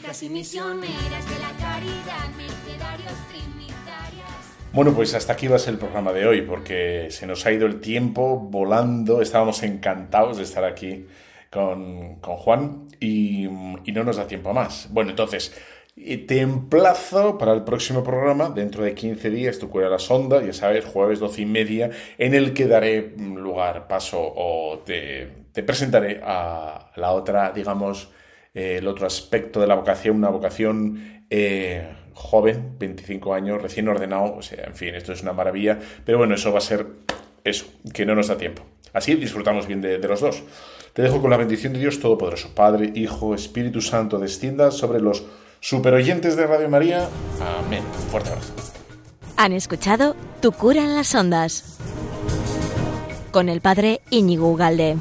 Misioneras de la caridad, mercedarios trinitarias. Bueno, pues hasta aquí va a ser el programa de hoy, porque se nos ha ido el tiempo volando. Estábamos encantados de estar aquí con, con Juan y, no nos da tiempo más. Bueno, entonces, eh, te emplazo para el próximo programa, dentro de 15 días, tu cura la sonda, ya sabes, jueves 12 y media, en el que daré mm, lugar, paso o te presentaré a la otra, digamos, eh, el otro aspecto de la vocación, una vocación eh, joven, 25 años, recién ordenado, o sea, en fin, esto es una maravilla, pero bueno, eso va a ser eso, que no nos da tiempo. Así disfrutamos bien de, los dos. Te dejo con la bendición de Dios Todopoderoso, Padre, Hijo, Espíritu Santo, descienda sobre los superoyentes de Radio María. Amén. Fuerte abrazo. Han escuchado Tu cura en las ondas con el padre Íñigo Ugalde.